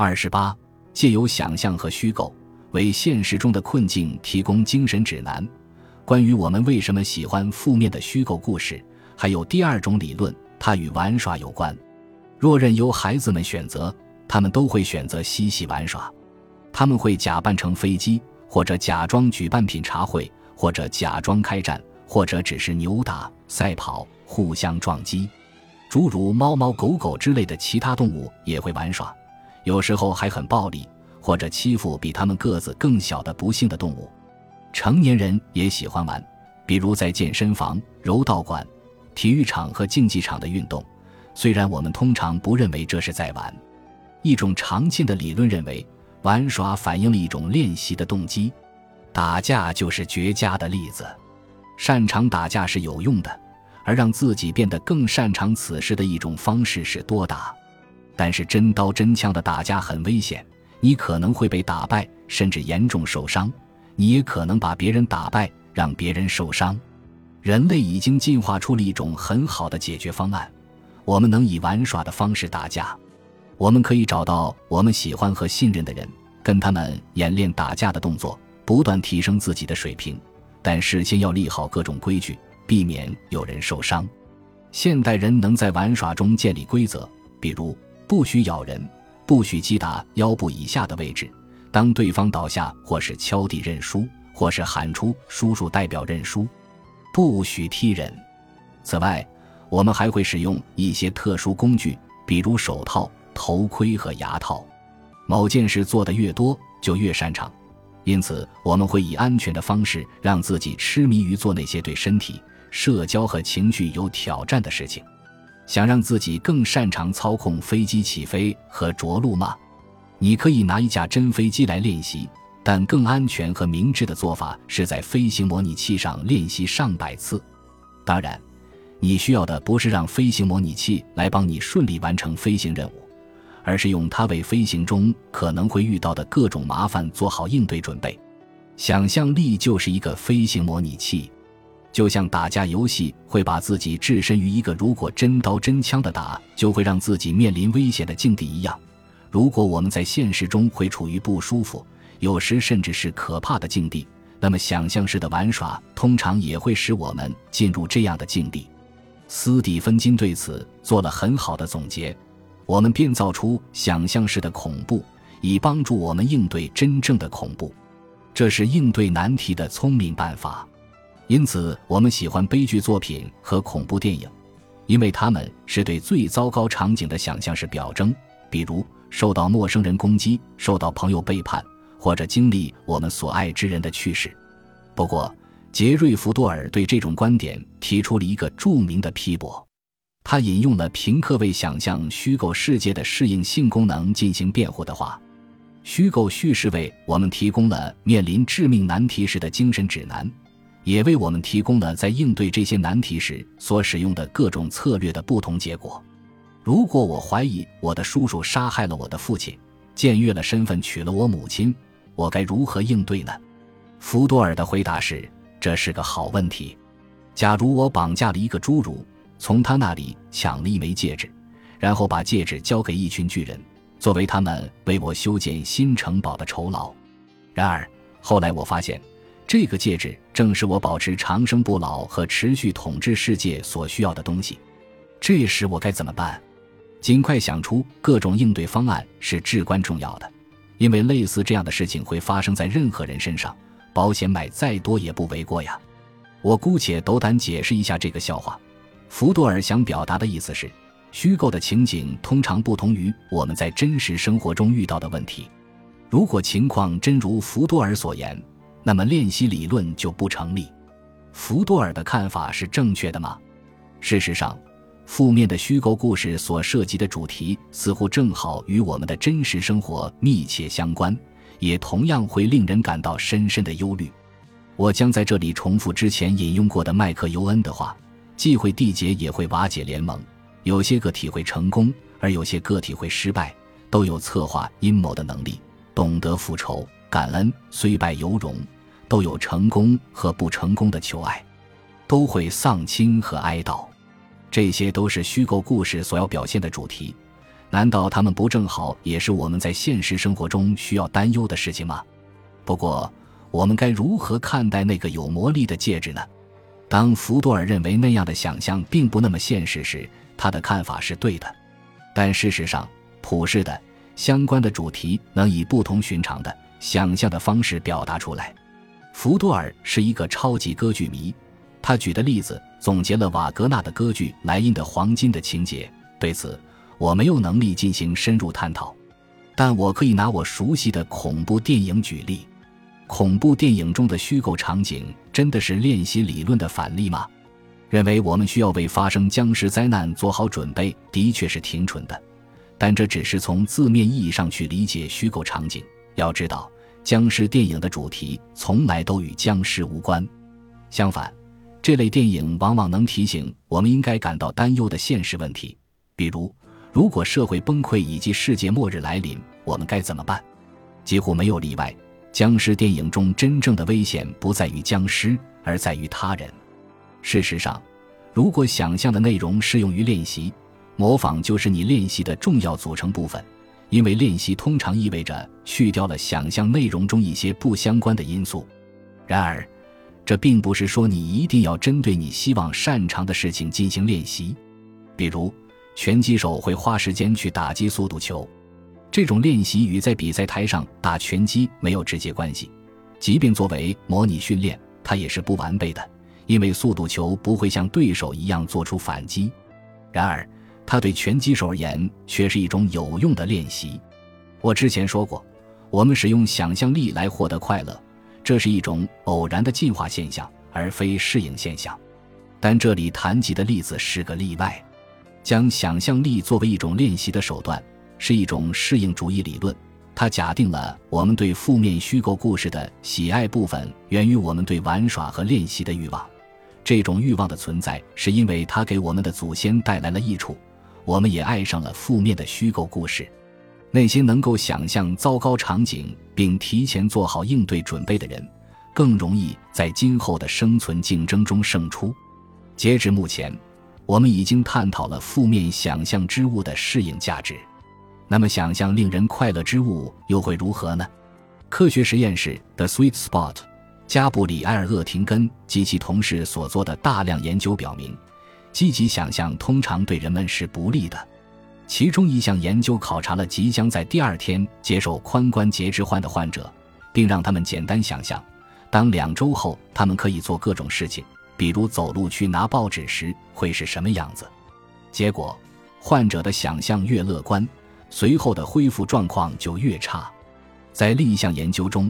二十八，借由想象和虚构，为现实中的困境提供精神指南。关于我们为什么喜欢负面的虚构故事，还有第二种理论，它与玩耍有关。若任由孩子们选择，他们都会选择嬉戏玩耍。他们会假扮成飞机，或者假装举办品茶会，或者假装开战，或者只是扭打、赛跑、互相撞击。诸如猫猫狗狗之类的其他动物也会玩耍，有时候还很暴力，或者欺负比他们个子更小的不幸的动物。成年人也喜欢玩，比如在健身房、柔道馆、体育场和竞技场的运动。虽然我们通常不认为这是在玩，一种常见的理论认为，玩耍反映了一种练习的动机。打架就是绝佳的例子，擅长打架是有用的。而让自己变得更擅长此事的一种方式是多打，但是真刀真枪的打架很危险，你可能会被打败，甚至严重受伤。你也可能把别人打败，让别人受伤。人类已经进化出了一种很好的解决方案，我们能以玩耍的方式打架。我们可以找到我们喜欢和信任的人，跟他们演练打架的动作，不断提升自己的水平。但事先要立好各种规矩。避免有人受伤。现代人能在玩耍中建立规则，比如不许咬人，不许击打腰部以下的位置，当对方倒下或是敲地认输，或是喊出“叔叔”代表认输，不许踢人。此外，我们还会使用一些特殊工具，比如手套、头盔和牙套。某件事做得越多，就越擅长，因此我们会以安全的方式让自己痴迷于做那些对身体。社交和情绪有挑战的事情，想让自己更擅长操控飞机起飞和着陆吗？你可以拿一架真飞机来练习，但更安全和明智的做法是在飞行模拟器上练习上百次。当然，你需要的不是让飞行模拟器来帮你顺利完成飞行任务，而是用它为飞行中可能会遇到的各种麻烦做好应对准备。想象力就是一个飞行模拟器。就像打架游戏会把自己置身于一个如果真刀真枪的打就会让自己面临危险的境地一样，如果我们在现实中会处于不舒服，有时甚至是可怕的境地，那么想象式的玩耍通常也会使我们进入这样的境地。斯蒂芬金对此做了很好的总结：我们编造出想象式的恐怖，以帮助我们应对真正的恐怖，这是应对难题的聪明办法。因此，我们喜欢悲剧作品和恐怖电影，因为他们是对最糟糕场景的想象式表征，比如受到陌生人攻击、受到朋友背叛，或者经历我们所爱之人的去世。不过，杰瑞·福多尔对这种观点提出了一个著名的批驳。他引用了平克为想象虚构世界的适应性功能进行辩护的话：“虚构叙事为我们提供了面临致命难题时的精神指南。”也为我们提供了在应对这些难题时所使用的各种策略的不同结果。如果我怀疑我的叔叔杀害了我的父亲，僭越了身份娶了我母亲，我该如何应对呢？福多尔的回答是：这是个好问题。假如我绑架了一个侏儒，从他那里抢了一枚戒指，然后把戒指交给一群巨人，作为他们为我修建新城堡的酬劳。然而后来我发现。这个戒指正是我保持长生不老和持续统治世界所需要的东西。这时我该怎么办？尽快想出各种应对方案是至关重要的，因为类似这样的事情会发生在任何人身上，保险买再多也不为过呀。我姑且斗胆解释一下这个笑话。福多尔想表达的意思是，虚构的情景通常不同于我们在真实生活中遇到的问题。如果情况真如福多尔所言。那么练习理论就不成立。福多尔的看法是正确的吗？事实上，负面的虚构故事所涉及的主题似乎正好与我们的真实生活密切相关，也同样会令人感到深深的忧虑。我将在这里重复之前引用过的麦克尤恩的话：既会缔结，也会瓦解联盟。有些个体会成功，而有些个体会失败，都有策划阴谋的能力，懂得复仇、感恩，虽败犹荣。都有成功和不成功的求爱，都会丧亲和哀悼，这些都是虚构故事所要表现的主题。难道他们不正好也是我们在现实生活中需要担忧的事情吗？不过，我们该如何看待那个有魔力的戒指呢？当福多尔认为那样的想象并不那么现实时，他的看法是对的。但事实上，普世的相关的主题能以不同寻常的想象的方式表达出来。福多尔是一个超级歌剧迷，他举的例子总结了瓦格纳的歌剧《莱茵的黄金》的情节。对此，我没有能力进行深入探讨，但我可以拿我熟悉的恐怖电影举例。恐怖电影中的虚构场景真的是练习理论的反例吗？认为我们需要为发生僵尸灾难做好准备，的确是挺蠢的。但这只是从字面意义上去理解虚构场景。要知道，僵尸电影的主题从来都与僵尸无关。相反，这类电影往往能提醒我们应该感到担忧的现实问题，比如。如果社会崩溃以及世界末日来临，我们该怎么办？几乎没有例外，僵尸电影中真正的危险不在于僵尸，而在于他人。事实上，如果想象的内容适用于练习，模仿就是你练习的重要组成部分，因为练习通常意味着去掉了想象内容中一些不相关的因素。然而，这并不是说你一定要针对你希望擅长的事情进行练习，比如。拳击手会花时间去打击速度球，这种练习与在比赛台上打拳击没有直接关系。即便作为模拟训练，它也是不完备的，因为速度球不会像对手一样做出反击。然而，它对拳击手而言却是一种有用的练习。我之前说过，我们使用想象力来获得快乐，这是一种偶然的进化现象，而非适应现象。但这里谈及的例子是个例外。将想象力作为一种练习的手段，是一种适应主义理论。它假定了我们对负面虚构故事的喜爱部分源于我们对玩耍和练习的欲望。这种欲望的存在是因为它给我们的祖先带来了益处。我们也爱上了负面的虚构故事。那些能够想象糟糕场景并提前做好应对准备的人，更容易在今后的生存竞争中胜出。截至目前。我们已经探讨了负面想象之物的适应价值，那么想象令人快乐之物又会如何呢？科学实验室的 Sweet Spot，加布里埃尔·厄廷根及其同事所做的大量研究表明，积极想象通常对人们是不利的。其中一项研究考察了即将在第二天接受髋关节置换的患者，并让他们简单想象，当两周后他们可以做各种事情。比如走路去拿报纸时会是什么样子？结果，患者的想象越乐观，随后的恢复状况就越差。在另一项研究中，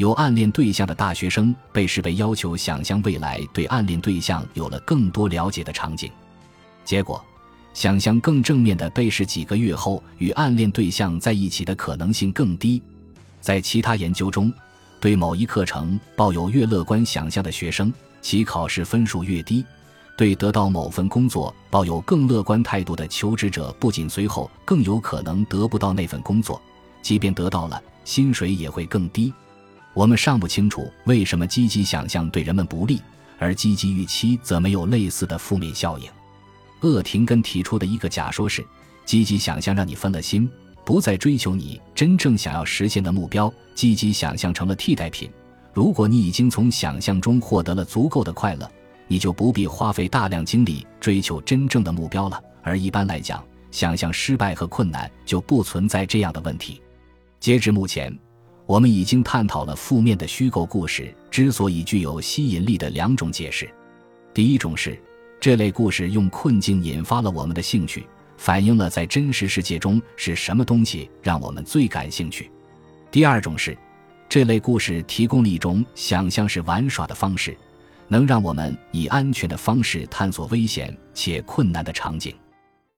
有暗恋对象的大学生被试被要求想象未来对暗恋对象有了更多了解的场景，结果，想象更正面的被试几个月后与暗恋对象在一起的可能性更低。在其他研究中，对某一课程抱有越乐观想象的学生。其考试分数越低，对得到某份工作抱有更乐观态度的求职者，不仅随后更有可能得不到那份工作，即便得到了，薪水也会更低。我们尚不清楚为什么积极想象对人们不利，而积极预期则没有类似的负面效应。厄廷根提出的一个假说是：积极想象让你分了心，不再追求你真正想要实现的目标，积极想象成了替代品。如果你已经从想象中获得了足够的快乐，你就不必花费大量精力追求真正的目标了。而一般来讲，想象失败和困难就不存在这样的问题。截至目前，我们已经探讨了负面的虚构故事之所以具有吸引力的两种解释。第一种是，这类故事用困境引发了我们的兴趣，反映了在真实世界中是什么东西让我们最感兴趣。第二种是。这类故事提供了一种想象式玩耍的方式，能让我们以安全的方式探索危险且困难的场景。